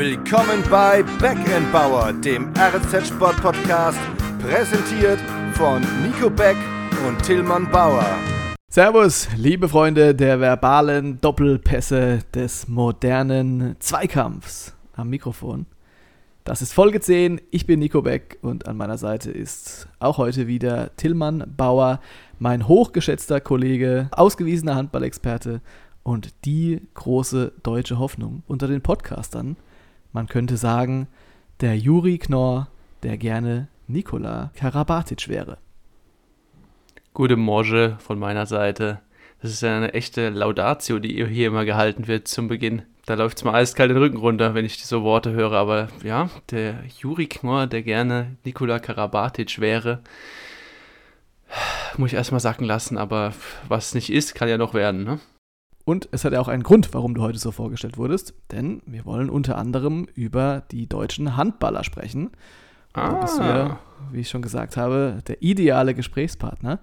Willkommen bei Backend Dem RZ Sport Podcast, präsentiert von Nico Beck und Tillmann Bauer. Servus, liebe Freunde der verbalen Doppelpässe des modernen Zweikampfs am Mikrofon. Das ist Folge 10. Ich bin Nico Beck und an meiner Seite ist auch heute wieder Tillmann Bauer, mein hochgeschätzter Kollege, ausgewiesener Handballexperte und die große deutsche Hoffnung unter den Podcastern. Man könnte sagen, der Juri Knorr, der gerne Nikola Karabatic wäre. Gute Morge von meiner Seite. Das ist ja eine echte Laudatio, die hier immer gehalten wird zum Beginn. Da läuft es mal eiskalt den Rücken runter, wenn ich so Worte höre. Aber ja, der Juri Knorr, der gerne Nikola Karabatic wäre, muss ich erstmal sacken lassen. Aber was nicht ist, kann ja noch werden, ne? Und es hat ja auch einen Grund, warum du heute so vorgestellt wurdest, denn wir wollen unter anderem über die deutschen Handballer sprechen. Ah. Da bist du ja, wie ich schon gesagt habe, der ideale Gesprächspartner.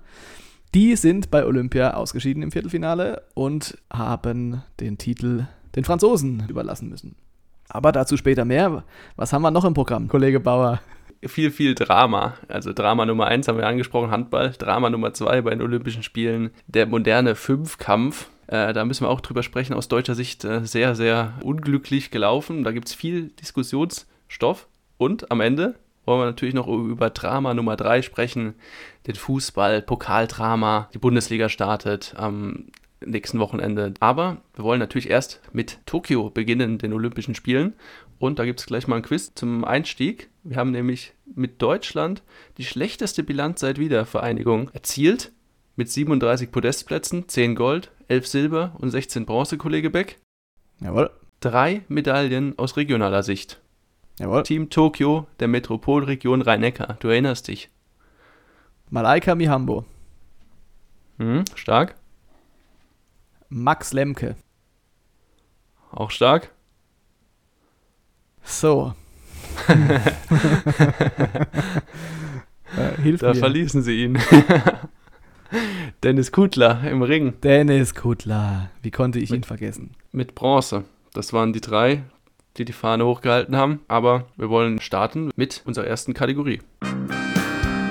Die sind bei Olympia ausgeschieden im Viertelfinale und haben den Titel den Franzosen überlassen müssen. Aber dazu später mehr. Was haben wir noch im Programm, Kollege Bauer? Viel, viel Drama. Also Drama Nummer eins haben wir angesprochen, Handball. Drama Nummer zwei bei den Olympischen Spielen, der moderne Fünfkampf äh, da müssen wir auch drüber sprechen, aus deutscher Sicht äh, sehr, sehr unglücklich gelaufen. Da gibt es viel Diskussionsstoff. Und am Ende wollen wir natürlich noch über Drama Nummer 3 sprechen. Den Fußball, Pokaldrama. Die Bundesliga startet am nächsten Wochenende. Aber wir wollen natürlich erst mit Tokio beginnen, den Olympischen Spielen. Und da gibt es gleich mal ein Quiz zum Einstieg. Wir haben nämlich mit Deutschland die schlechteste Bilanz seit Wiedervereinigung erzielt mit 37 Podestplätzen, 10 Gold, 11 Silber und 16 Bronze, Kollege Beck. Jawohl. Drei Medaillen aus regionaler Sicht. Jawohl. Team Tokio der Metropolregion Rhein-Neckar. Du erinnerst dich. Malaika Mihambo. Hm, stark. Max Lemke. Auch stark. So. äh, hilf da mir. verließen sie ihn. Dennis Kutler im Ring. Dennis Kutler. Wie konnte ich mit, ihn vergessen? Mit Bronze. Das waren die drei, die die Fahne hochgehalten haben. Aber wir wollen starten mit unserer ersten Kategorie.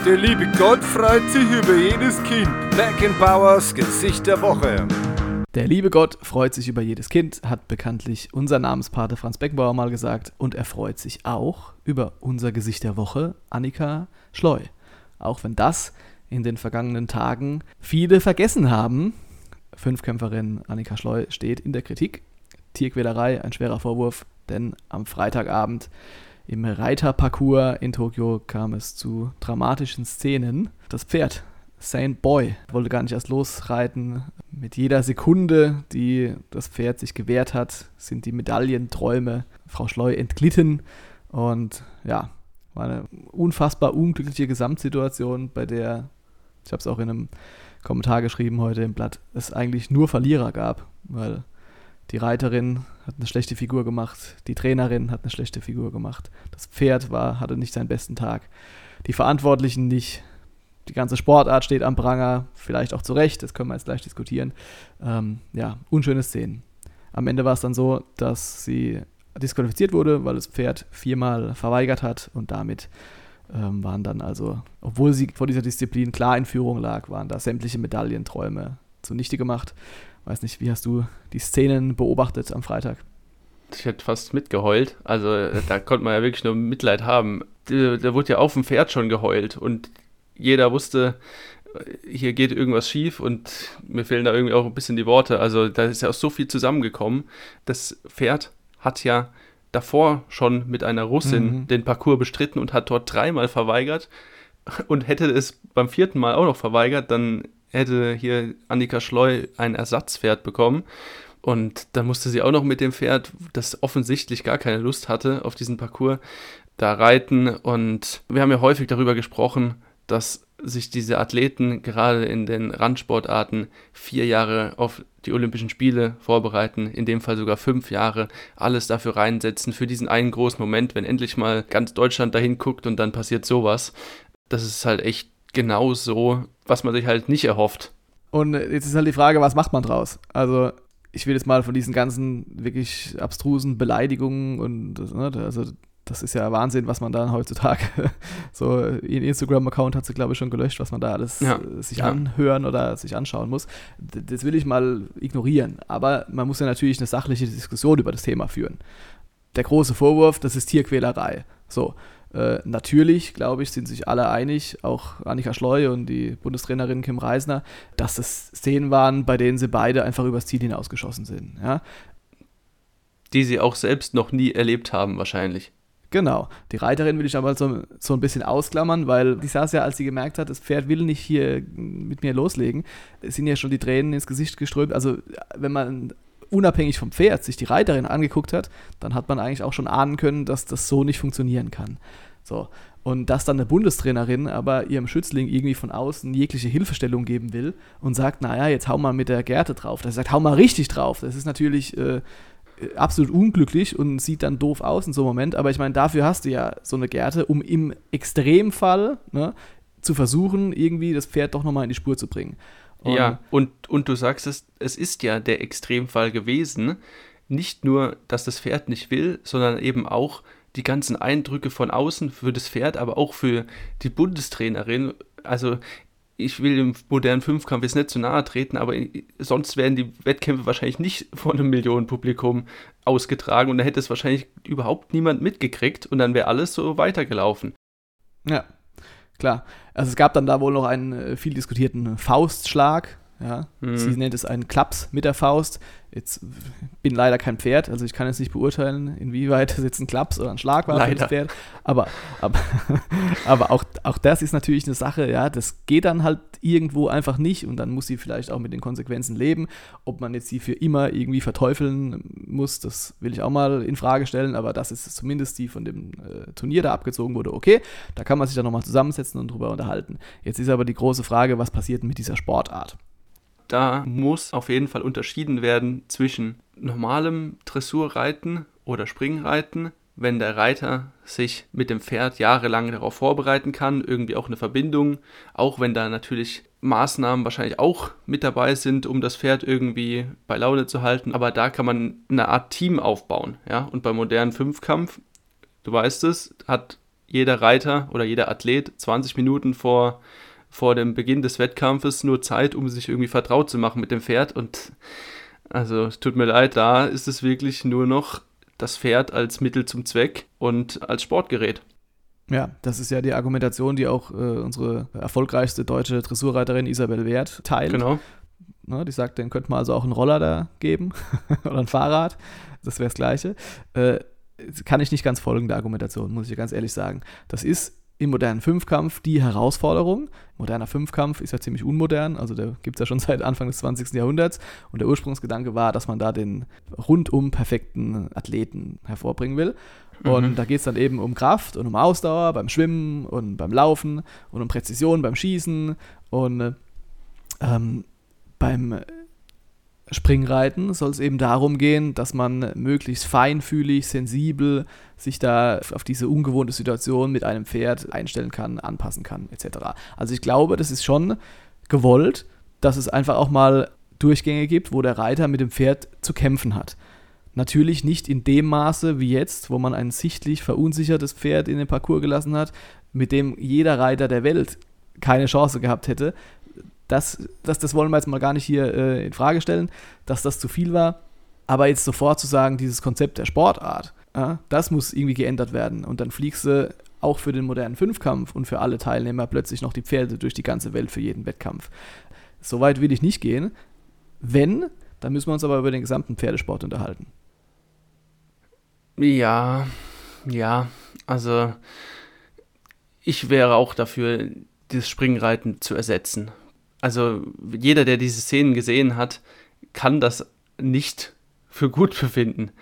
Der liebe Gott freut sich über jedes Kind. Beckenbauers Gesicht der Woche. Der liebe Gott freut sich über jedes Kind, hat bekanntlich unser Namenspate Franz Beckenbauer mal gesagt. Und er freut sich auch über unser Gesicht der Woche, Annika Schleu. Auch wenn das in den vergangenen Tagen viele vergessen haben. Fünfkämpferin Annika Schleu steht in der Kritik. Tierquälerei, ein schwerer Vorwurf, denn am Freitagabend im Reiterparcours in Tokio kam es zu dramatischen Szenen. Das Pferd, Saint Boy, wollte gar nicht erst losreiten. Mit jeder Sekunde, die das Pferd sich gewehrt hat, sind die Medaillenträume Frau Schleu entglitten. Und ja, war eine unfassbar unglückliche Gesamtsituation, bei der ich habe es auch in einem Kommentar geschrieben heute im Blatt, es eigentlich nur Verlierer gab, weil die Reiterin hat eine schlechte Figur gemacht, die Trainerin hat eine schlechte Figur gemacht, das Pferd war, hatte nicht seinen besten Tag, die Verantwortlichen nicht, die ganze Sportart steht am Pranger, vielleicht auch zu Recht, das können wir jetzt gleich diskutieren. Ähm, ja, unschöne Szenen. Am Ende war es dann so, dass sie disqualifiziert wurde, weil das Pferd viermal verweigert hat und damit ähm, waren dann also, obwohl sie vor dieser Disziplin klar in Führung lag, waren da sämtliche Medaillenträume zunichte gemacht. Weiß nicht, wie hast du die Szenen beobachtet am Freitag? Ich hätte fast mitgeheult. Also da konnte man ja wirklich nur Mitleid haben. Da wurde ja auf dem Pferd schon geheult und jeder wusste, hier geht irgendwas schief und mir fehlen da irgendwie auch ein bisschen die Worte. Also da ist ja auch so viel zusammengekommen. Das Pferd hat ja davor schon mit einer Russin mhm. den Parcours bestritten und hat dort dreimal verweigert und hätte es beim vierten Mal auch noch verweigert, dann hätte hier Annika Schleu ein Ersatzpferd bekommen. Und dann musste sie auch noch mit dem Pferd, das offensichtlich gar keine Lust hatte auf diesen Parcours, da reiten. Und wir haben ja häufig darüber gesprochen, dass sich diese Athleten gerade in den Randsportarten vier Jahre auf die Olympischen Spiele vorbereiten, in dem Fall sogar fünf Jahre, alles dafür reinsetzen, für diesen einen großen Moment, wenn endlich mal ganz Deutschland dahin guckt und dann passiert sowas. Das ist halt echt genau so, was man sich halt nicht erhofft. Und jetzt ist halt die Frage, was macht man draus? Also ich will jetzt mal von diesen ganzen wirklich abstrusen Beleidigungen und ne, also das ist ja Wahnsinn, was man da heutzutage so in Instagram-Account hat sie, glaube ich, schon gelöscht, was man da alles ja. Äh, sich ja. anhören oder sich anschauen muss. Das will ich mal ignorieren. Aber man muss ja natürlich eine sachliche Diskussion über das Thema führen. Der große Vorwurf, das ist Tierquälerei. So. Äh, natürlich, glaube ich, sind sich alle einig, auch Annika Schleu und die Bundestrainerin Kim Reisner, dass das Szenen waren, bei denen sie beide einfach übers Ziel hinausgeschossen sind. Ja? Die sie auch selbst noch nie erlebt haben, wahrscheinlich. Genau. Die Reiterin will ich aber so, so ein bisschen ausklammern, weil die saß ja, als sie gemerkt hat, das Pferd will nicht hier mit mir loslegen, sind ja schon die Tränen ins Gesicht geströmt. Also, wenn man unabhängig vom Pferd sich die Reiterin angeguckt hat, dann hat man eigentlich auch schon ahnen können, dass das so nicht funktionieren kann. So. Und dass dann eine Bundestrainerin aber ihrem Schützling irgendwie von außen jegliche Hilfestellung geben will und sagt, naja, jetzt hau mal mit der Gerte drauf. Das sagt, hau mal richtig drauf. Das ist natürlich äh, absolut unglücklich und sieht dann doof aus in so einem Moment. Aber ich meine, dafür hast du ja so eine Gerte, um im Extremfall ne, zu versuchen, irgendwie das Pferd doch nochmal in die Spur zu bringen. Und ja, und, und du sagst es, es ist ja der Extremfall gewesen. Nicht nur, dass das Pferd nicht will, sondern eben auch die ganzen Eindrücke von außen für das Pferd, aber auch für die Bundestrainerin. Also ich will dem modernen Fünfkampf jetzt nicht zu nahe treten, aber sonst werden die Wettkämpfe wahrscheinlich nicht vor einem Millionenpublikum ausgetragen und da hätte es wahrscheinlich überhaupt niemand mitgekriegt und dann wäre alles so weitergelaufen. Ja, klar. Also es gab dann da wohl noch einen äh, viel diskutierten Faustschlag. Ja, mhm. sie nennt es einen Klaps mit der Faust. Jetzt bin leider kein Pferd, also ich kann jetzt nicht beurteilen, inwieweit das jetzt ein Klaps oder ein Schlag war leider. für das Pferd. Aber, aber, aber auch, auch das ist natürlich eine Sache, ja, das geht dann halt irgendwo einfach nicht und dann muss sie vielleicht auch mit den Konsequenzen leben. Ob man jetzt sie für immer irgendwie verteufeln muss, das will ich auch mal in Frage stellen, aber das ist zumindest die von dem äh, Turnier da abgezogen wurde, okay. Da kann man sich dann nochmal zusammensetzen und drüber unterhalten. Jetzt ist aber die große Frage, was passiert mit dieser Sportart? Da muss auf jeden Fall unterschieden werden zwischen normalem Dressurreiten oder Springreiten, wenn der Reiter sich mit dem Pferd jahrelang darauf vorbereiten kann, irgendwie auch eine Verbindung, auch wenn da natürlich Maßnahmen wahrscheinlich auch mit dabei sind, um das Pferd irgendwie bei Laune zu halten, aber da kann man eine Art Team aufbauen, ja, und beim modernen Fünfkampf, du weißt es, hat jeder Reiter oder jeder Athlet 20 Minuten vor vor dem Beginn des Wettkampfes nur Zeit, um sich irgendwie vertraut zu machen mit dem Pferd. Und also es tut mir leid, da ist es wirklich nur noch das Pferd als Mittel zum Zweck und als Sportgerät. Ja, das ist ja die Argumentation, die auch äh, unsere erfolgreichste deutsche Dressurreiterin Isabel Wert teilt. Genau. Ne, die sagt, den könnte man also auch einen Roller da geben oder ein Fahrrad. Das wäre das Gleiche. Äh, kann ich nicht ganz folgen, der Argumentation, muss ich ganz ehrlich sagen. Das ist im modernen Fünfkampf die Herausforderung. Moderner Fünfkampf ist ja ziemlich unmodern, also der gibt es ja schon seit Anfang des 20. Jahrhunderts. Und der Ursprungsgedanke war, dass man da den rundum perfekten Athleten hervorbringen will. Und mhm. da geht es dann eben um Kraft und um Ausdauer beim Schwimmen und beim Laufen und um Präzision beim Schießen und ähm, beim Springreiten soll es eben darum gehen, dass man möglichst feinfühlig, sensibel sich da auf diese ungewohnte Situation mit einem Pferd einstellen kann, anpassen kann, etc. Also ich glaube, das ist schon gewollt, dass es einfach auch mal Durchgänge gibt, wo der Reiter mit dem Pferd zu kämpfen hat. Natürlich nicht in dem Maße wie jetzt, wo man ein sichtlich verunsichertes Pferd in den Parcours gelassen hat, mit dem jeder Reiter der Welt keine Chance gehabt hätte, das, das, das wollen wir jetzt mal gar nicht hier äh, in Frage stellen, dass das zu viel war. Aber jetzt sofort zu sagen, dieses Konzept der Sportart, ja, das muss irgendwie geändert werden. Und dann fliegst du auch für den modernen Fünfkampf und für alle Teilnehmer plötzlich noch die Pferde durch die ganze Welt für jeden Wettkampf. So weit will ich nicht gehen. Wenn, dann müssen wir uns aber über den gesamten Pferdesport unterhalten. Ja, ja, also ich wäre auch dafür, das Springreiten zu ersetzen also jeder, der diese Szenen gesehen hat, kann das nicht für gut befinden.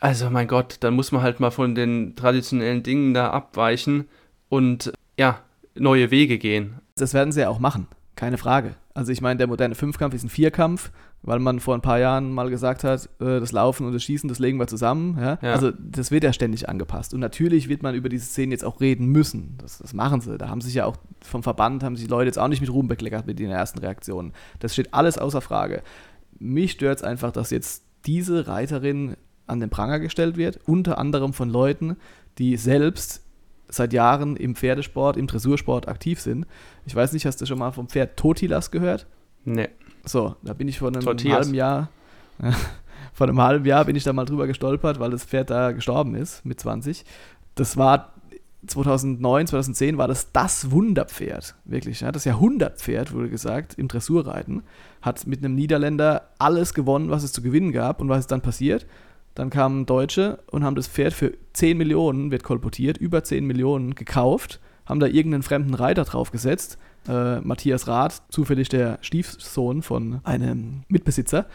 Also mein Gott, dann muss man halt mal von den traditionellen Dingen da abweichen und ja, neue Wege gehen. Das werden sie ja auch machen, keine Frage. Also ich meine, der moderne Fünfkampf ist ein Vierkampf, weil man vor ein paar Jahren mal gesagt hat, äh, das Laufen und das Schießen, das legen wir zusammen. Ja? Ja. Also das wird ja ständig angepasst. Und natürlich wird man über diese Szenen jetzt auch reden müssen. Das, das machen sie. Da haben sich ja auch vom Verband, haben sich Leute jetzt auch nicht mit Ruhm bekleckert mit den ersten Reaktionen. Das steht alles außer Frage. mich stört es einfach, dass jetzt diese Reiterin an den Pranger gestellt wird, unter anderem von Leuten, die selbst seit Jahren im Pferdesport, im Dressursport aktiv sind. Ich weiß nicht, hast du schon mal vom Pferd Totilas gehört? Nee. So, da bin ich vor einem Tortillas. halben Jahr, vor einem halben Jahr bin ich da mal drüber gestolpert, weil das Pferd da gestorben ist mit 20. Das war 2009, 2010 war das das Wunderpferd, wirklich. Ja, das Jahrhundertpferd, wurde gesagt, im Dressurreiten. Hat mit einem Niederländer alles gewonnen, was es zu gewinnen gab. Und was ist dann passiert? Dann kamen Deutsche und haben das Pferd für 10 Millionen, wird kolportiert, über 10 Millionen gekauft, haben da irgendeinen fremden Reiter draufgesetzt. Äh, Matthias Rath, zufällig der Stiefsohn von einem Mitbesitzer.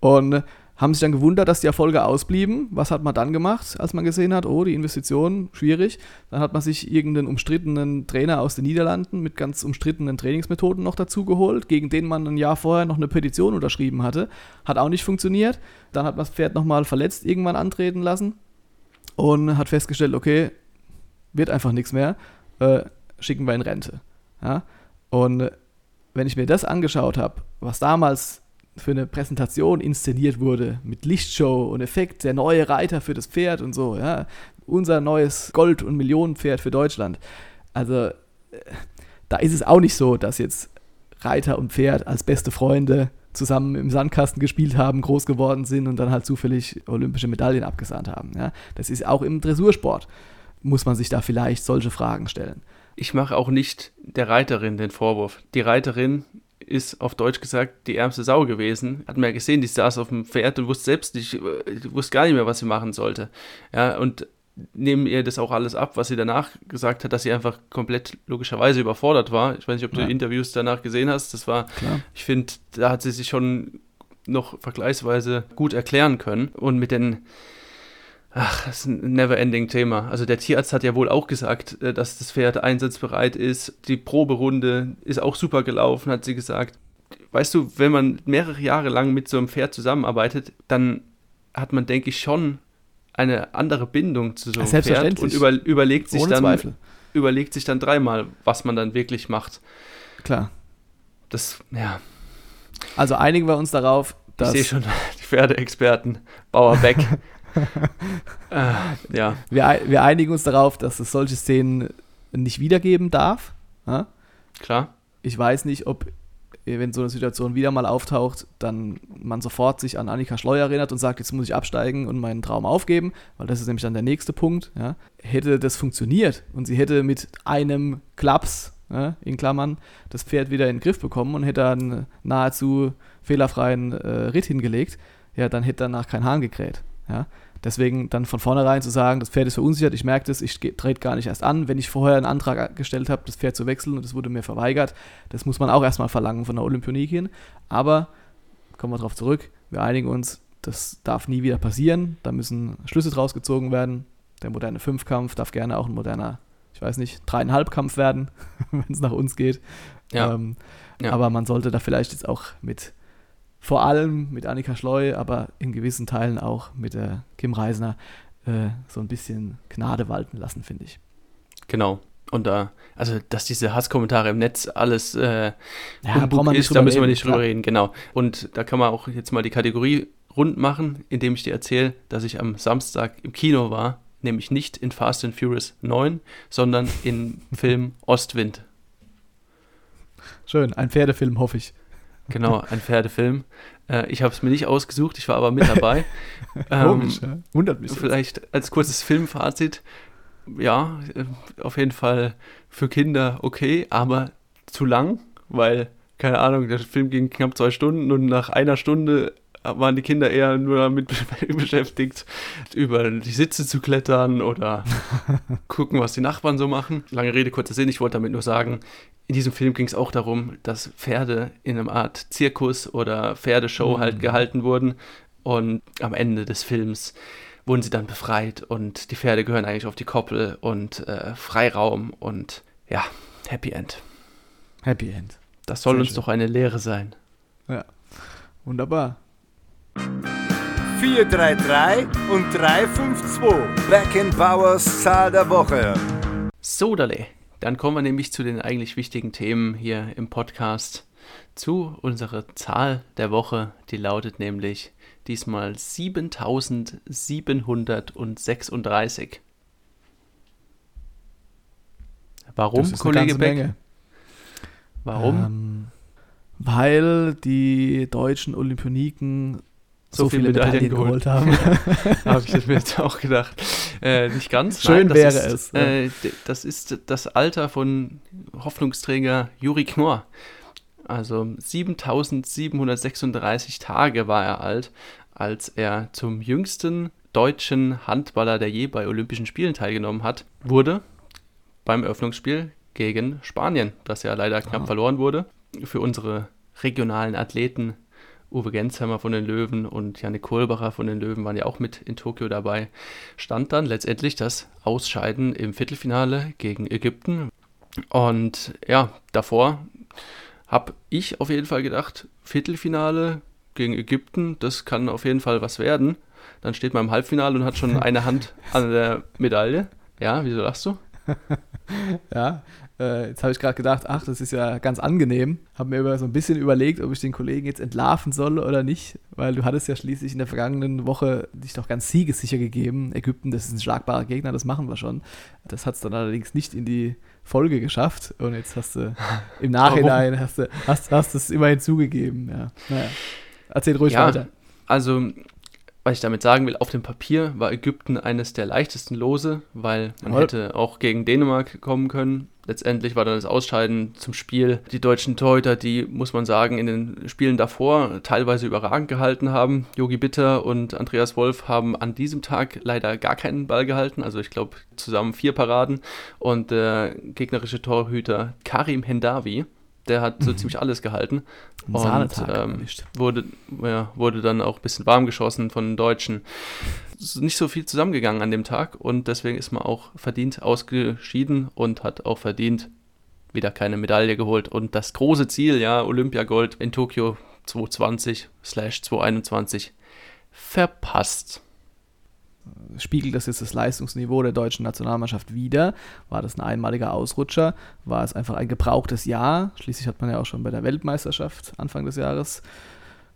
Und haben sich dann gewundert, dass die Erfolge ausblieben. Was hat man dann gemacht, als man gesehen hat, oh, die Investition, schwierig. Dann hat man sich irgendeinen umstrittenen Trainer aus den Niederlanden mit ganz umstrittenen Trainingsmethoden noch dazu geholt, gegen den man ein Jahr vorher noch eine Petition unterschrieben hatte. Hat auch nicht funktioniert. Dann hat man das Pferd nochmal verletzt irgendwann antreten lassen und hat festgestellt, okay, wird einfach nichts mehr, äh, schicken wir in Rente. Ja? Und äh, wenn ich mir das angeschaut habe, was damals für eine Präsentation inszeniert wurde, mit Lichtshow und Effekt, der neue Reiter für das Pferd und so, ja, unser neues Gold- und Millionenpferd für Deutschland. Also, äh, da ist es auch nicht so, dass jetzt Reiter und Pferd als beste Freunde zusammen im Sandkasten gespielt haben, groß geworden sind und dann halt zufällig olympische Medaillen abgesahnt haben. Ja. Das ist auch im Dressursport, muss man sich da vielleicht solche Fragen stellen. Ich mache auch nicht der Reiterin den Vorwurf. Die Reiterin ist auf Deutsch gesagt die ärmste Sau gewesen. Hat man ja gesehen, die saß auf dem Pferd und wusste selbst nicht, äh, wusste gar nicht mehr, was sie machen sollte. Ja, und nehmen ihr das auch alles ab, was sie danach gesagt hat, dass sie einfach komplett logischerweise überfordert war. Ich weiß nicht, ob du Ja. Interviews danach gesehen hast. Das war, Klar. ich finde, da hat sie sich schon noch vergleichsweise gut erklären können. Und mit den, ach, das ist ein never-ending Thema. Also der Tierarzt hat ja wohl auch gesagt, äh, dass das Pferd einsatzbereit ist. Die Proberunde ist auch super gelaufen, hat sie gesagt. Weißt du, wenn man mehrere Jahre lang mit so einem Pferd zusammenarbeitet, dann hat man, denke ich, schon eine andere Bindung zu so einem Pferd und Selbstverständlich. über, überlegt, sich Ohne dann, Zweifel. überlegt sich dann dreimal, was man dann wirklich macht. Klar. Das, ja, Also einigen wir uns darauf, ich dass sehe schon die Pferdeexperten, Bauer Beck. äh, ja, wir, wir einigen uns darauf, dass es solche Szenen nicht wiedergeben darf. Ja? klar. Ich weiß nicht, ob, wenn so eine Situation wieder mal auftaucht, dann man sofort sich an Annika Schleuer erinnert und sagt, jetzt muss ich absteigen und meinen Traum aufgeben, weil das ist nämlich dann der nächste Punkt. Ja? Hätte das funktioniert und sie hätte mit einem Klaps, ja, in Klammern, das Pferd wieder in den Griff bekommen und hätte einen nahezu fehlerfreien äh, Ritt hingelegt, ja, dann hätte danach kein Hahn gekräht. Ja? Deswegen dann von vornherein zu sagen, das Pferd ist verunsichert, ich merke das, ich trete gar nicht erst an. Wenn ich vorher einen Antrag gestellt habe, das Pferd zu wechseln und es wurde mir verweigert, das muss man auch erstmal verlangen von der Olympionikin. Aber kommen wir darauf zurück, wir einigen uns, das darf nie wieder passieren. Da müssen Schlüsse draus gezogen werden. Der moderne Fünfkampf darf gerne auch ein moderner, ich weiß nicht, dreieinhalb Kampf werden, wenn es nach uns geht. Ja. Ähm, Ja. Aber man sollte da vielleicht jetzt auch mit, vor allem mit Annika Schleu, aber in gewissen Teilen auch mit der Kim Reisner äh, so ein bisschen Gnade walten lassen, finde ich. Genau. Und da, also, dass diese Hasskommentare im Netz alles äh, Ja, nicht ist, da müssen wir nicht drüber reden, genau. Und da kann man auch jetzt mal die Kategorie rund machen, indem ich dir erzähle, dass ich am Samstag im Kino war, nämlich nicht in Fast and Furious 9, sondern im Film Ostwind. Schön, ein Pferdefilm, hoffe ich. Genau, ein Pferdefilm. Äh, ich habe es mir nicht ausgesucht, ich war aber mit dabei. Ähm, Komisch, ja? Wundert mich. jetzt. Vielleicht als kurzes Filmfazit. Ja, äh, auf jeden Fall für Kinder okay, aber zu lang, weil, keine Ahnung, der Film ging knapp zwei Stunden und nach einer Stunde waren die Kinder eher nur damit beschäftigt, über die Sitze zu klettern oder gucken, was die Nachbarn so machen. Lange Rede, kurzer Sinn, ich wollte damit nur sagen, in diesem Film ging es auch darum, dass Pferde in einer Art Zirkus oder Pferdeshow Mhm. halt gehalten wurden und am Ende des Films wurden sie dann befreit und die Pferde gehören eigentlich auf die Koppel und äh, Freiraum und ja, Happy End. Happy End. Das soll Sehr uns schön. doch eine Lehre sein. Wunderbar. 433 und 352. Back in Powers Zahl der Woche. So, Dale. Dann kommen wir nämlich zu den eigentlich wichtigen Themen hier im Podcast. zu unserer Zahl der Woche. Die lautet nämlich diesmal 7736. Warum, Kollege Beck? Menge. Warum? Ähm, weil die deutschen Olympioniken so, so viele, viele Medaillen, Medaillen geholt, haben. Habe ich mir jetzt auch gedacht. Äh, nicht ganz. Schön Nein, wäre ist, es. Äh, das ist das Alter von Hoffnungsträger Juri Knorr. Also 7736 Tage war er alt, als er zum jüngsten deutschen Handballer, der je bei Olympischen Spielen teilgenommen hat, wurde beim Eröffnungsspiel gegen Spanien, das ja leider knapp Aha. verloren wurde. Für unsere regionalen Athleten Uwe Gensheimer von den Löwen und Janik Kohlbacher von den Löwen waren ja auch mit in Tokio dabei, stand dann letztendlich das Ausscheiden im Viertelfinale gegen Ägypten. Und ja, davor habe ich auf jeden Fall gedacht, Viertelfinale gegen Ägypten, das kann auf jeden Fall was werden. Dann steht man im Halbfinale und hat schon eine Hand an der Medaille. Ja, wieso lachst du? ja, äh, jetzt habe ich gerade gedacht, ach, das ist ja ganz angenehm. Habe mir über so ein bisschen überlegt, ob ich den Kollegen jetzt entlarven soll oder nicht, weil du hattest ja schließlich in der vergangenen Woche dich doch ganz siegessicher gegeben. Ägypten, das ist ein schlagbarer Gegner, das machen wir schon. Das hat es dann allerdings nicht in die Folge geschafft und jetzt hast du im Nachhinein hast du hast, hast es immerhin zugegeben. Ja. Naja. Erzähl ruhig ja, weiter. Also was ich damit sagen will, auf dem Papier war Ägypten eines der leichtesten Lose, weil man Voll. hätte auch gegen Dänemark kommen können. Letztendlich war dann das Ausscheiden zum Spiel. Die deutschen Torhüter, die, muss man sagen, in den Spielen davor teilweise überragend gehalten haben. Yogi Bitter und Andreas Wolf haben an diesem Tag leider gar keinen Ball gehalten. Also ich glaube zusammen vier Paraden. Und der gegnerische Torhüter Karim Hendavi, der hat so mhm. ziemlich alles gehalten. Und ähm, wurde, ja, wurde dann auch ein bisschen warm geschossen von den Deutschen. Nicht so viel zusammengegangen an dem Tag und deswegen ist man auch verdient ausgeschieden und hat auch verdient wieder keine Medaille geholt. Und das große Ziel, ja, Olympiagold in Tokio 2020/2021 verpasst spiegelt das jetzt das Leistungsniveau der deutschen Nationalmannschaft wider? War das ein einmaliger Ausrutscher? War es einfach ein gebrauchtes Jahr? Schließlich hat man ja auch schon bei der Weltmeisterschaft Anfang des Jahres,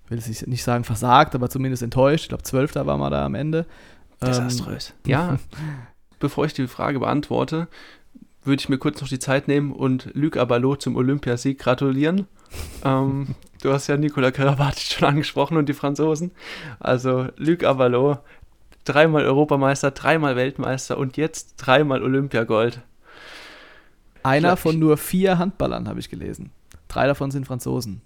will ich nicht sagen versagt, aber zumindest enttäuscht. Ich glaube, Zwölfter war man da am Ende. Desaströs. Ähm, ja, bevor ich die Frage beantworte, würde ich mir kurz noch die Zeit nehmen und Luc Abalot zum Olympiasieg gratulieren. ähm, du hast ja Nicola Karabatic schon angesprochen und die Franzosen. Also Luc Abalot dreimal Europameister, dreimal Weltmeister und jetzt dreimal Olympiagold. Einer von nur vier Handballern, habe ich gelesen. Drei davon sind Franzosen.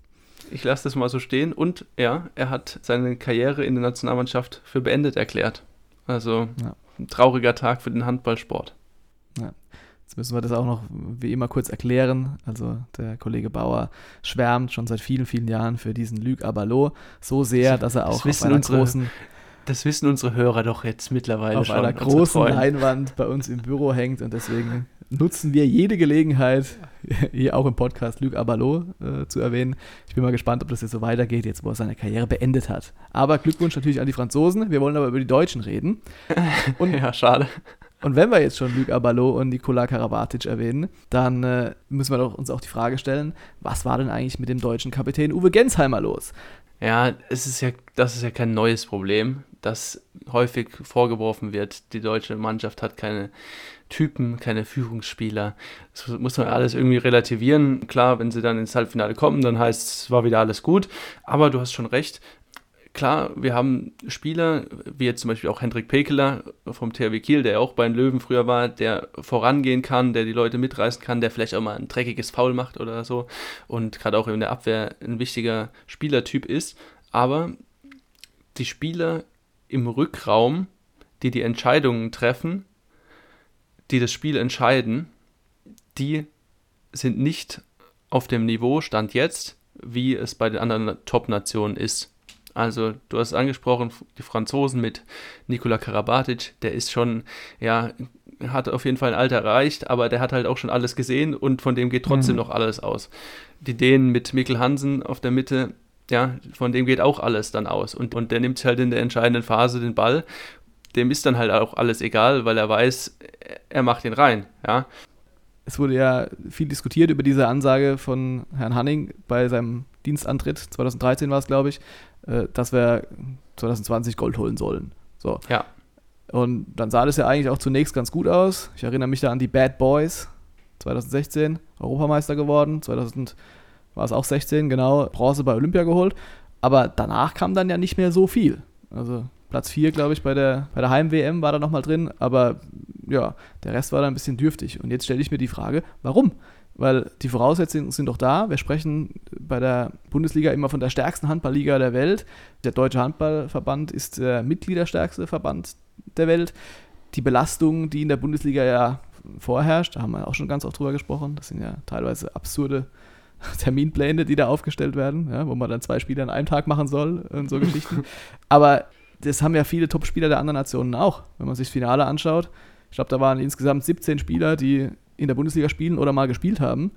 Ich lasse das mal so stehen. Und ja, er hat seine Karriere in der Nationalmannschaft für beendet erklärt. Also ja. ein trauriger Tag für den Handballsport. Ja. Jetzt müssen wir das auch noch wie immer kurz erklären. Also der Kollege Bauer schwärmt schon seit vielen, vielen Jahren für diesen Luc Abalot so sehr, dass er auch auf einer unsere, großen das wissen unsere Hörer doch jetzt mittlerweile auf schon. Auf einer großen Leinwand bei uns im Büro hängt und deswegen nutzen wir jede Gelegenheit, hier auch im Podcast Luc Abalo äh, zu erwähnen. Ich bin mal gespannt, ob das jetzt so weitergeht, jetzt wo er seine Karriere beendet hat. Aber Glückwunsch natürlich an die Franzosen. Wir wollen aber über die Deutschen reden. Und, ja, schade. Und wenn wir jetzt schon Luc Abalo und Nikola Karabatic erwähnen, dann äh, müssen wir doch uns auch die Frage stellen, was war denn eigentlich mit dem deutschen Kapitän Uwe Gensheimer los? Ja, es ist ja, das ist ja kein neues Problem dass häufig vorgeworfen wird, die deutsche Mannschaft hat keine Typen, keine Führungsspieler. Das muss man alles irgendwie relativieren. Klar, wenn sie dann ins Halbfinale kommen, dann heißt es, war wieder alles gut. Aber du hast schon recht. Klar, wir haben Spieler, wie jetzt zum Beispiel auch Hendrik Pekeler vom THW Kiel, der auch bei den Löwen früher war, der vorangehen kann, der die Leute mitreißen kann, der vielleicht auch mal ein dreckiges Foul macht oder so und gerade auch in der Abwehr ein wichtiger Spielertyp ist. Aber die Spieler im Rückraum, die die Entscheidungen treffen, die das Spiel entscheiden, die sind nicht auf dem Niveau Stand jetzt, wie es bei den anderen Top-Nationen ist. Also, du hast angesprochen, die Franzosen mit Nikola Karabatic, der ist schon, ja, hat auf jeden Fall ein Alter erreicht, aber der hat halt auch schon alles gesehen und von dem geht trotzdem mhm. noch alles aus. Die Dänen mit Mikkel Hansen auf der Mitte, ja, von dem geht auch alles dann aus. Und, und der nimmt halt in der entscheidenden Phase den Ball. Dem ist dann halt auch alles egal, weil er weiß, er macht ihn rein. Ja. es wurde ja viel diskutiert über diese Ansage von Herrn Hanning bei seinem Dienstantritt, 2013 war es, glaube ich, äh, dass wir 2020 Gold holen sollen. So. Ja. Und dann sah das ja eigentlich auch zunächst ganz gut aus. Ich erinnere mich da an die Bad Boys, 2016 Europameister geworden, 2000 war es auch 16, genau, Bronze bei Olympia geholt. Aber danach kam dann ja nicht mehr so viel. Also Platz 4, glaube ich, bei der, bei der Heim-WM war da nochmal drin, aber ja, der Rest war da ein bisschen dürftig. Und jetzt stelle ich mir die Frage, warum? Weil die Voraussetzungen sind doch da. Wir sprechen bei der Bundesliga immer von der stärksten Handballliga der Welt. Der Deutsche Handballverband ist der mitgliederstärkste Verband der Welt. Die Belastung, die in der Bundesliga ja vorherrscht, da haben wir auch schon ganz oft drüber gesprochen, das sind ja teilweise absurde Terminpläne, die da aufgestellt werden, ja, wo man dann zwei Spiele an einem Tag machen soll und so Geschichten. Aber das haben ja viele Top-Spieler der anderen Nationen auch, wenn man sich das Finale anschaut. Ich glaube, da waren insgesamt 17 Spieler, die in der Bundesliga spielen oder mal gespielt haben.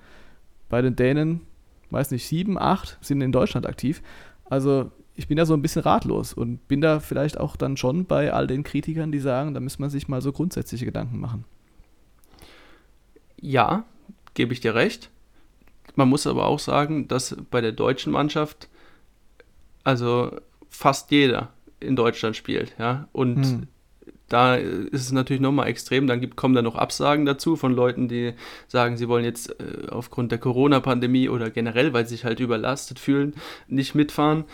Bei den Dänen, weiß nicht, sieben, acht sind in Deutschland aktiv. Also ich bin da so ein bisschen ratlos und bin da vielleicht auch dann schon bei all den Kritikern, die sagen, da müsste man sich mal so grundsätzliche Gedanken machen. Ja, gebe ich dir recht. Man muss aber auch sagen, dass bei der deutschen Mannschaft also fast jeder in Deutschland spielt, ja. Und hm. Da ist es natürlich nochmal extrem. Dann gibt, kommen da noch Absagen dazu von Leuten, die sagen, sie wollen jetzt äh, aufgrund der Corona-Pandemie oder generell, weil sie sich halt überlastet fühlen, nicht mitfahren.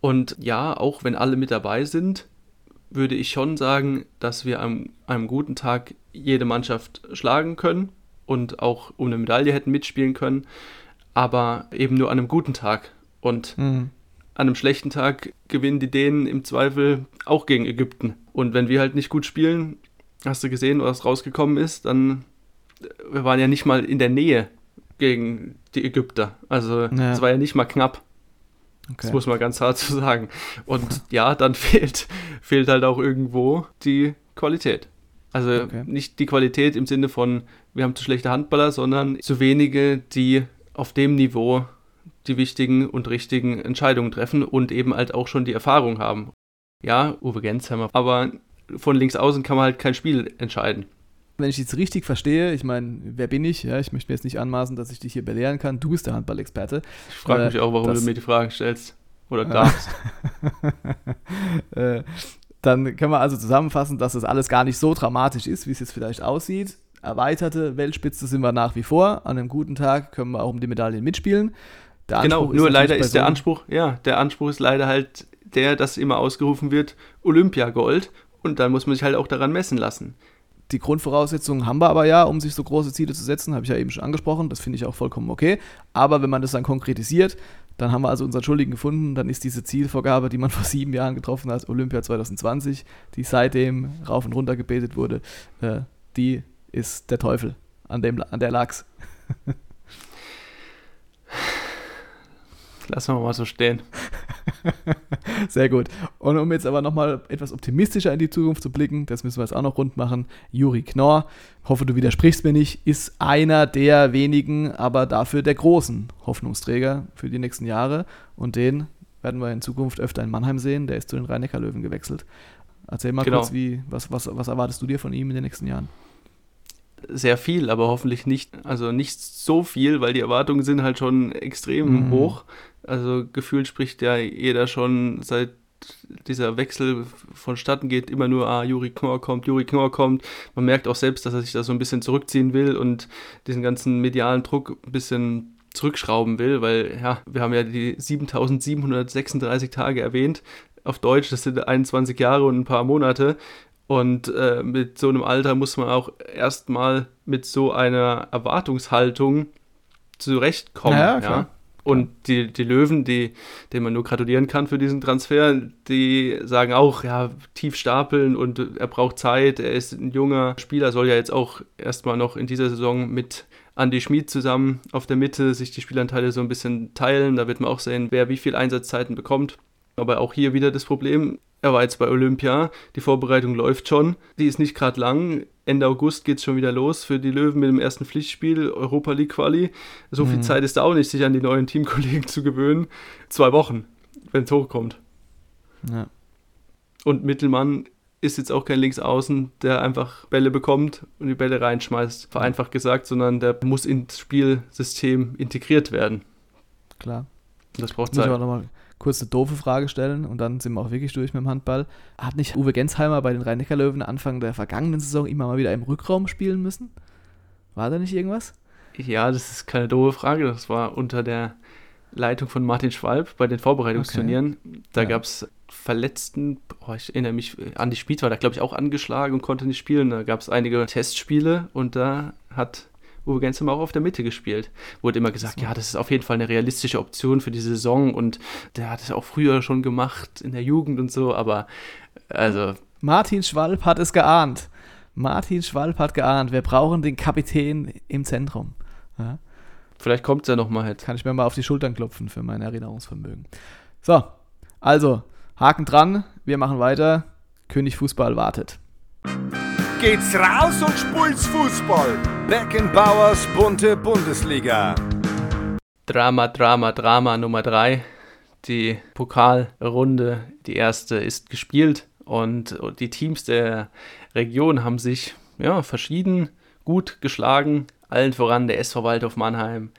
Und ja, auch wenn alle mit dabei sind, würde ich schon sagen, dass wir an einem guten Tag jede Mannschaft schlagen können und auch um eine Medaille hätten mitspielen können, aber eben nur an einem guten Tag. Und mhm an einem schlechten Tag gewinnen die Dänen im Zweifel auch gegen Ägypten. Und wenn wir halt nicht gut spielen, hast du gesehen, was rausgekommen ist, dann wir waren ja nicht mal in der Nähe gegen die Ägypter. Also es ja. war ja nicht mal knapp. Okay. Das muss man ganz hart so sagen. Und ja, dann fehlt, fehlt halt auch irgendwo die Qualität. Also okay. nicht die Qualität im Sinne von, wir haben zu schlechte Handballer, sondern zu wenige, die auf dem Niveau die wichtigen und richtigen Entscheidungen treffen und eben halt auch schon die Erfahrung haben. Ja, Uwe Gensheimer, aber von links außen kann man halt kein Spiel entscheiden. Wenn ich jetzt richtig verstehe, ich meine, wer bin ich? Ja, ich möchte mir jetzt nicht anmaßen, dass ich dich hier belehren kann. Du bist der Handballexperte. Ich frage äh, mich auch, warum das, du mir die Fragen stellst oder darfst. äh, dann können wir also zusammenfassen, dass das alles gar nicht so dramatisch ist, wie es jetzt vielleicht aussieht. Erweiterte Weltspitze sind wir nach wie vor. An einem guten Tag können wir auch um die Medaillen mitspielen genau, nur leider ist der Anspruch, ja, der Anspruch ist leider halt der, dass immer ausgerufen wird, Olympiagold und dann muss man sich halt auch daran messen lassen. Die Grundvoraussetzungen haben wir aber ja, um sich so große Ziele zu setzen, habe ich ja eben schon angesprochen, das finde ich auch vollkommen okay. Aber wenn man das dann konkretisiert, dann haben wir also unseren Schuldigen gefunden, dann ist diese Zielvorgabe, die man vor sieben Jahren getroffen hat, Olympia 2020, die seitdem rauf und runter gebetet wurde, äh, die ist der Teufel. An, dem, an der lag's. Lassen wir mal so stehen. Sehr gut. Und um jetzt aber nochmal etwas optimistischer in die Zukunft zu blicken, das müssen wir jetzt auch noch rund machen. Juri Knorr, hoffe du widersprichst mir nicht, ist einer der wenigen, aber dafür der großen Hoffnungsträger für die nächsten Jahre. Und den werden wir in Zukunft öfter in Mannheim sehen. Der ist zu den Rhein-Neckar-Löwen gewechselt. Erzähl mal genau. kurz, wie, was, was, was erwartest du dir von ihm in den nächsten Jahren? Sehr viel, aber hoffentlich nicht, also nicht so viel, weil die Erwartungen sind halt schon extrem mhm. hoch. Also gefühlt spricht ja jeder schon seit dieser Wechsel vonstatten geht, immer nur, ah, Juri Knorr kommt, Juri Knorr kommt. Man merkt auch selbst, dass er sich da so ein bisschen zurückziehen will und diesen ganzen medialen Druck ein bisschen zurückschrauben will, weil, ja, wir haben ja die 7736 Tage erwähnt. Auf Deutsch, das sind 21 Jahre und ein paar Monate. Und äh, mit so einem Alter muss man auch erstmal mit so einer Erwartungshaltung zurechtkommen. Ja, ja. Und die, die Löwen, die, denen man nur gratulieren kann für diesen Transfer, die sagen auch, ja, tief stapeln und er braucht Zeit, er ist ein junger Spieler, soll ja jetzt auch erstmal noch in dieser Saison mit Andy Schmid zusammen auf der Mitte sich die Spielanteile so ein bisschen teilen. Da wird man auch sehen, wer wie viel Einsatzzeiten bekommt. Aber auch hier wieder das Problem, er war jetzt bei Olympia, die Vorbereitung läuft schon, die ist nicht gerade lang. Ende August geht es schon wieder los für die Löwen mit dem ersten Pflichtspiel, Europa League Quali. So viel mhm. Zeit ist da auch nicht, sich an die neuen Teamkollegen zu gewöhnen. Zwei Wochen, wenn es hochkommt. Ja. Und Mittelmann ist jetzt auch kein Linksaußen, der einfach Bälle bekommt und die Bälle reinschmeißt, vereinfacht gesagt, sondern der muss ins Spielsystem integriert werden. Klar. Das braucht Zeit. aber nochmal kurz eine doofe Frage stellen und dann sind wir auch wirklich durch mit dem Handball. Hat nicht Uwe Gensheimer bei den Rhein-Neckar-Löwen Anfang der vergangenen Saison immer mal wieder im Rückraum spielen müssen? War da nicht irgendwas? Ja, das ist keine doofe Frage. Das war unter der Leitung von Martin Schwalb bei den Vorbereitungsturnieren. Da Ja. gab es Verletzten, oh, ich erinnere mich, Andi Spieth war da, glaube ich, auch angeschlagen und konnte nicht spielen. Da gab es einige Testspiele und da hat Uwe Gensheimer auch auf der Mitte gespielt. Wurde immer gesagt, ja, das ist auf jeden Fall eine realistische Option für die Saison und der hat es auch früher schon gemacht in der Jugend und so, aber also Martin Schwalb hat es geahnt. Martin Schwalb hat geahnt. Wir brauchen den Kapitän im Zentrum. Ja, vielleicht kommt es ja nochmal halt. kann ich mir mal auf die Schultern klopfen für mein Erinnerungsvermögen. So, also, Haken dran. Wir machen weiter. König Fußball wartet. Geht's raus und spielt's Fußball. Beckenbauers bunte Bundesliga. Drama, Drama, Drama Nummer 3. Die Pokalrunde, die erste, ist gespielt und die Teams der Region haben sich ja, verschieden gut geschlagen. Allen voran der SV Waldhof Mannheim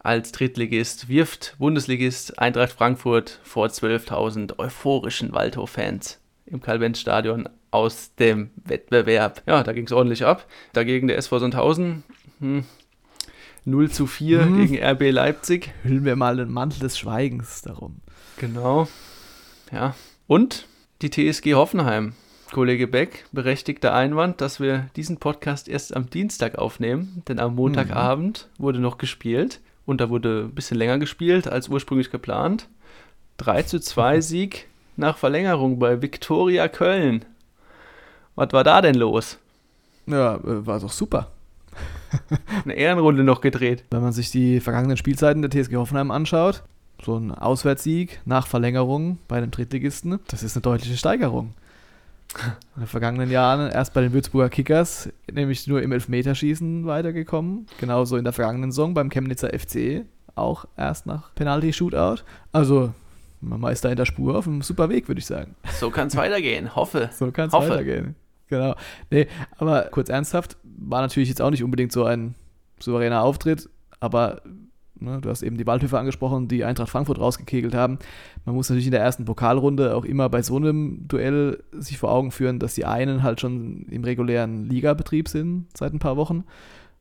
als Drittligist wirft Bundesligist Eintracht Frankfurt vor 12.000 euphorischen Waldhof-Fans im Karl-Benz-Stadion aus dem Wettbewerb. Ja, da ging es ordentlich ab. Dagegen der SV Sandhausen hm, 0 zu 4 Mhm. gegen RB Leipzig. Hüllen wir mal den Mantel des Schweigens darum. Genau. Ja. Und die TSG Hoffenheim. Kollege Beck, berechtigter Einwand, dass wir diesen Podcast erst am Dienstag aufnehmen, denn am Montagabend wurde noch gespielt und da wurde ein bisschen länger gespielt als ursprünglich geplant. 3 zu 2 Sieg nach Verlängerung bei Viktoria Köln. Was war da denn los? Ja, äh, war doch super. Eine Ehrenrunde noch gedreht. Wenn man sich die vergangenen Spielzeiten der TSG Hoffenheim anschaut, so ein Auswärtssieg nach Verlängerung bei einem Drittligisten, das ist eine deutliche Steigerung. In den vergangenen Jahren erst bei den Würzburger Kickers, nämlich nur im Elfmeterschießen weitergekommen. Genauso in der vergangenen Saison beim Chemnitzer FC, auch erst nach Penalty-Shootout. Also, man ist da in der Spur auf einem super Weg, würde ich sagen. So kann es weitergehen. Hoffe. So kann es weitergehen. Genau. Nee, aber kurz ernsthaft, war natürlich jetzt auch nicht unbedingt so ein souveräner Auftritt, aber ne, du hast eben die Waldhöfe angesprochen, die Eintracht Frankfurt rausgekegelt haben. Man muss natürlich in der ersten Pokalrunde auch immer bei so einem Duell sich vor Augen führen, dass die einen halt schon im regulären Ligabetrieb sind seit ein paar Wochen,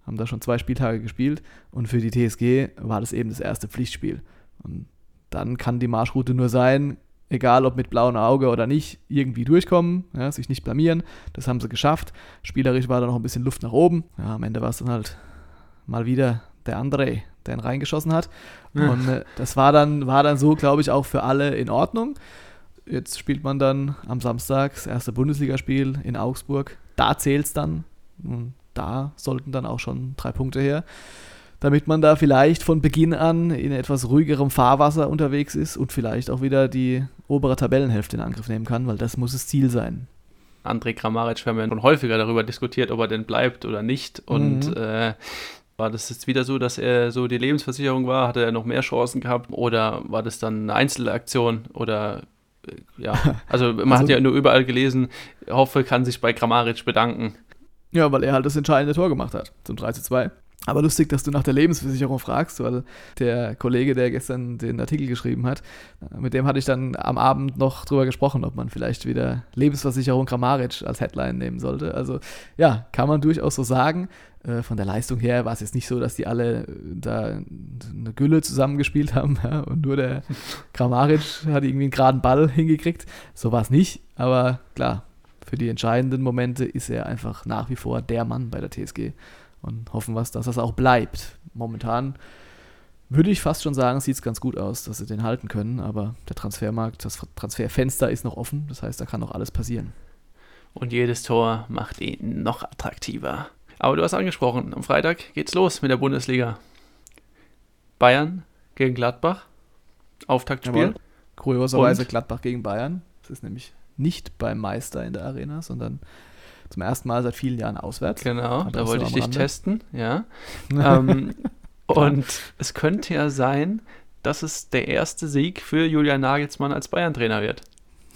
haben da schon zwei Spieltage gespielt und für die TSG war das eben das erste Pflichtspiel. Und dann kann die Marschroute nur sein, egal ob mit blauem Auge oder nicht, irgendwie durchkommen, ja, sich nicht blamieren. Das haben sie geschafft. Spielerisch war da noch ein bisschen Luft nach oben. Ja, am Ende war es dann halt mal wieder der André, der ihn reingeschossen hat. Und äh, das war dann, war dann so, glaube ich, auch für alle in Ordnung. Jetzt spielt man dann am Samstag das erste Bundesligaspiel in Augsburg. Da zählt es dann. Und da sollten dann auch schon drei Punkte her damit man da vielleicht von Beginn an in etwas ruhigerem Fahrwasser unterwegs ist und vielleicht auch wieder die obere Tabellenhälfte in Angriff nehmen kann, weil das muss das Ziel sein. André Kramaric, wir haben ja schon häufiger darüber diskutiert, ob er denn bleibt oder nicht. Und Mhm. äh, war das jetzt wieder so, dass er so die Lebensversicherung war? Hatte er noch mehr Chancen gehabt? Oder war das dann eine Einzelaktion? Oder äh, ja, also man Also- hat ja nur überall gelesen, Hoffe kann sich bei Kramaric bedanken. Ja, weil er halt das entscheidende Tor gemacht hat zum 3 zu 2. Aber lustig, dass du nach der Lebensversicherung fragst, weil der Kollege, der gestern den Artikel geschrieben hat, mit dem hatte ich dann am Abend noch drüber gesprochen, ob man vielleicht wieder Lebensversicherung Kramaric als Headline nehmen sollte. Also ja, kann man durchaus so sagen. Äh, Von der Leistung her war es jetzt nicht so, dass die alle äh, da eine Gülle zusammengespielt haben ja, und nur der Kramaric hat irgendwie einen geraden Ball hingekriegt. So war es nicht, aber klar, für die entscheidenden Momente ist er einfach nach wie vor der Mann bei der TSG und hoffen wir, dass das auch bleibt. Momentan würde ich fast schon sagen, sieht es ganz gut aus, dass sie den halten können, aber der Transfermarkt, das Transferfenster ist noch offen, das heißt, da kann noch alles passieren. Und jedes Tor macht ihn noch attraktiver. Aber du hast angesprochen, am Freitag geht's los mit der Bundesliga. Bayern gegen Gladbach. Auftaktspiel. Jawohl. Kurioserweise Und? Gladbach gegen Bayern. Das ist nämlich nicht beim Meister in der Arena, sondern zum ersten Mal seit vielen Jahren auswärts. Genau, Aber da wollte ich dich Rande. testen, ja. ähm, und es könnte ja sein, dass es der erste Sieg für Julian Nagelsmann als Bayern-Trainer wird.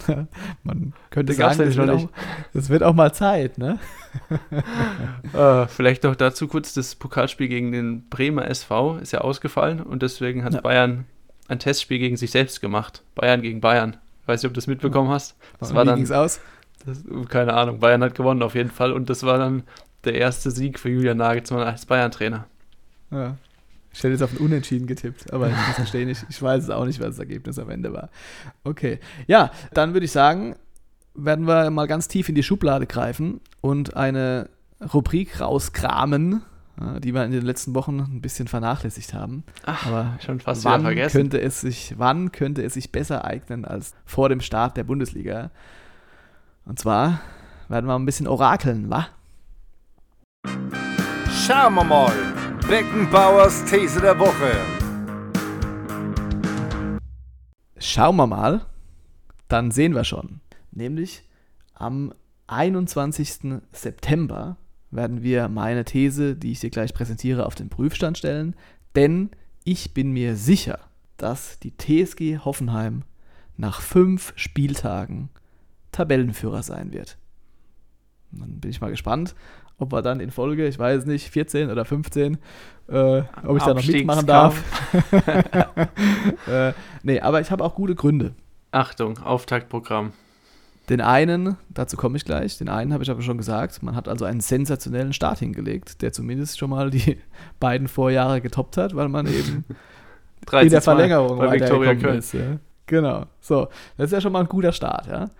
Man könnte Das sagen, es wird, auch, es wird auch mal Zeit, ne? Äh, vielleicht noch dazu kurz, das Pokalspiel gegen den Bremer SV ist ja ausgefallen und deswegen hat Ja. Bayern ein Testspiel gegen sich selbst gemacht. Bayern gegen Bayern. Ich weiß nicht, ob du das mitbekommen hast. Das war wie dann, aus? Das, keine Ahnung, Bayern hat gewonnen auf jeden Fall und das war dann der erste Sieg für Julian Nagelsmann als Bayern-Trainer. Ja. Ich hätte jetzt auf ein Unentschieden getippt, aber ich muss gestehen, ich, ich weiß es auch nicht, was das Ergebnis am Ende war. Okay. Ja, dann würde ich sagen, werden wir mal ganz tief in die Schublade greifen und eine Rubrik rauskramen, die wir in den letzten Wochen ein bisschen vernachlässigt haben. Ach, Aber schon fast wieder wann vergessen. könnte es sich, wann könnte es sich besser eignen als vor dem Start der Bundesliga? Und zwar werden wir ein bisschen orakeln, wa? Schauen wir mal. Beckenbauers These der Woche. Schauen wir mal, dann sehen wir schon. Nämlich am 21. September werden wir meine These, die ich dir gleich präsentiere, auf den Prüfstand stellen. Denn ich bin mir sicher, dass die TSG Hoffenheim nach fünf Spieltagen Tabellenführer sein wird. Und dann bin ich mal gespannt, ob wir dann in Folge, ich weiß nicht, 14 oder 15, äh, ob ich da noch mitmachen darf. äh, nee, aber ich habe auch gute Gründe. Achtung, Auftaktprogramm. Den einen, dazu komme ich gleich, den einen habe ich aber schon gesagt, man hat also einen sensationellen Start hingelegt, der zumindest schon mal die beiden Vorjahre getoppt hat, weil man eben 13 in der Verlängerung bei Viktoria Köln. ist. Ja. Genau. So, das ist ja schon mal ein guter Start, ja.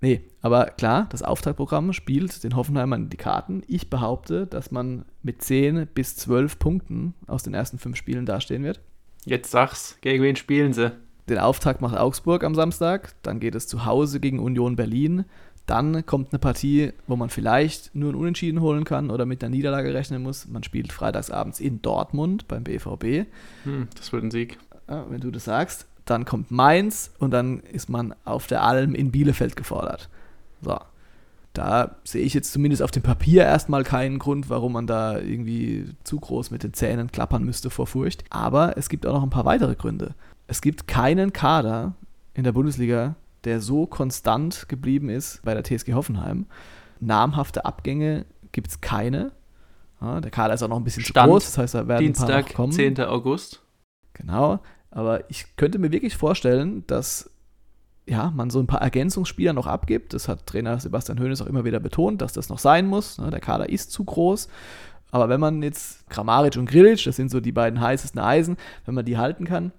Nee, aber klar, das Auftaktprogramm spielt den Hoffenheimern die Karten. Ich behaupte, dass man mit 10 bis 12 Punkten aus den ersten fünf Spielen dastehen wird. Jetzt sag's, gegen wen spielen sie? Den Auftakt macht Augsburg am Samstag, dann geht es zu Hause gegen Union Berlin. Dann kommt eine Partie, wo man vielleicht nur ein Unentschieden holen kann oder mit einer Niederlage rechnen muss. Man spielt freitagsabends in Dortmund beim BVB. Hm, das wird ein Sieg. Wenn du das sagst. Dann kommt Mainz und dann ist man auf der Alm in Bielefeld gefordert. So. Da sehe ich jetzt zumindest auf dem Papier erstmal keinen Grund, warum man da irgendwie zu groß mit den Zähnen klappern müsste vor Furcht. Aber es gibt auch noch ein paar weitere Gründe. Es gibt keinen Kader in der Bundesliga, der so konstant geblieben ist bei der TSG Hoffenheim. Namhafte Abgänge gibt es keine. Ja, der Kader ist auch noch ein bisschen Stand zu groß, das heißt, da werden ein paar Dienstag, noch kommen. 10. August. Genau, aber ich könnte mir wirklich vorstellen, dass ja, man so ein paar Ergänzungsspieler noch abgibt. Das hat Trainer Sebastian Hoeneß auch immer wieder betont, dass das noch sein muss. ne? Der Kader ist zu groß. Aber wenn man jetzt Kramaric und Grilic, das sind so die beiden heißesten Eisen, wenn man die halten kann.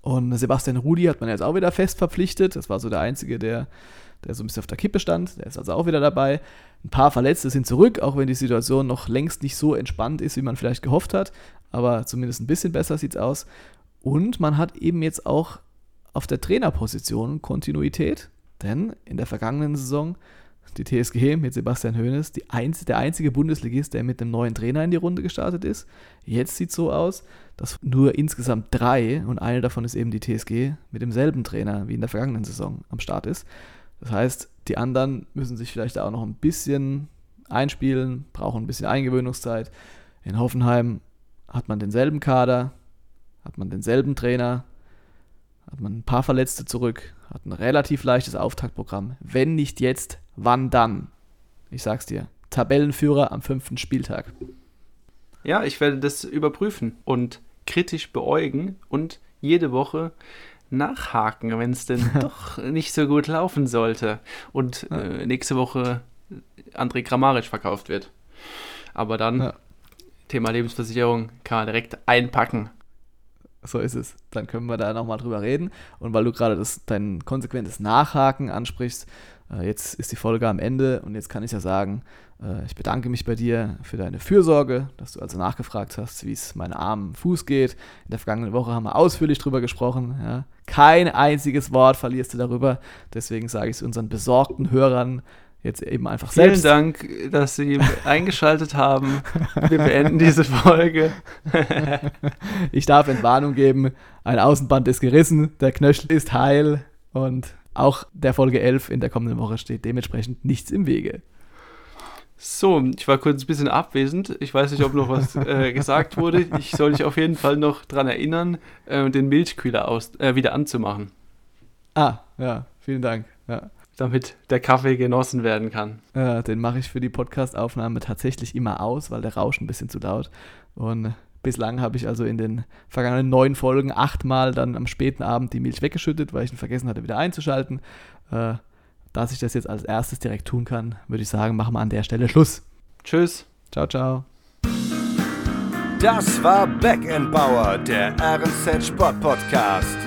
Und Sebastian Rudi hat man jetzt auch wieder fest verpflichtet. Das war so der Einzige, der, der so ein bisschen auf der Kippe stand. Der ist also auch wieder dabei. Ein paar Verletzte sind zurück, auch wenn die Situation noch längst nicht so entspannt ist, wie man vielleicht gehofft hat. Aber zumindest ein bisschen besser sieht es aus. Und man hat eben jetzt auch auf der Trainerposition Kontinuität, denn in der vergangenen Saison die TSG mit Sebastian Hoeneß, einz der einzige Bundesligist, der mit einem neuen Trainer in die Runde gestartet ist. Jetzt sieht es so aus, dass nur insgesamt drei, und eine davon ist eben die TSG, mit demselben Trainer wie in der vergangenen Saison am Start ist. Das heißt, die anderen müssen sich vielleicht auch noch ein bisschen einspielen, brauchen ein bisschen Eingewöhnungszeit. In Hoffenheim hat man denselben Kader, hat man denselben Trainer, hat man ein paar Verletzte zurück, hat ein relativ leichtes Auftaktprogramm. Wenn nicht jetzt, wann dann? Ich sag's dir. Tabellenführer am fünften Spieltag. Ja, ich werde das überprüfen und kritisch beäugen und jede Woche nachhaken, wenn es denn doch nicht so gut laufen sollte und äh, nächste Woche André Kramaric verkauft wird. Aber dann, Ja. Thema Lebensversicherung, kann man direkt einpacken. So ist es. Dann können wir da nochmal drüber reden. Und weil du gerade das, dein konsequentes Nachhaken ansprichst, äh, jetzt ist die Folge am Ende und jetzt kann ich ja sagen, äh, ich bedanke mich bei dir für deine Fürsorge, dass du also nachgefragt hast, wie es meinem armen Fuß geht. In der vergangenen Woche haben wir ausführlich drüber gesprochen. Ja. Kein einziges Wort verlierst du darüber. Deswegen sage ich es unseren besorgten Hörern jetzt eben einfach Vielen selbst. Dank, dass Sie eingeschaltet haben. Wir beenden diese Folge. Ich darf Entwarnung geben. Ein Außenband ist gerissen, der Knöchel ist heil und auch der Folge 11 in der kommenden Woche steht dementsprechend nichts im Wege. So, ich war kurz ein bisschen abwesend. Ich weiß nicht, ob noch was äh, gesagt wurde. Ich soll dich auf jeden Fall noch daran erinnern, äh, den Milchkühler aus, äh, wieder anzumachen. Ah, ja, vielen Dank. Ja. Damit der Kaffee genossen werden kann. Ja, den mache ich für die Podcast-Aufnahme tatsächlich immer aus, weil der Rausch ein bisschen zu laut. Und bislang habe ich also in den vergangenen neun Folgen achtmal dann am späten Abend die Milch weggeschüttet, weil ich ihn vergessen hatte, wieder einzuschalten. Äh, dass ich das jetzt als erstes direkt tun kann, würde ich sagen, machen wir an der Stelle Schluss. Tschüss. Ciao, ciao. Das war Back Bauer, der RNZ Sport Podcast.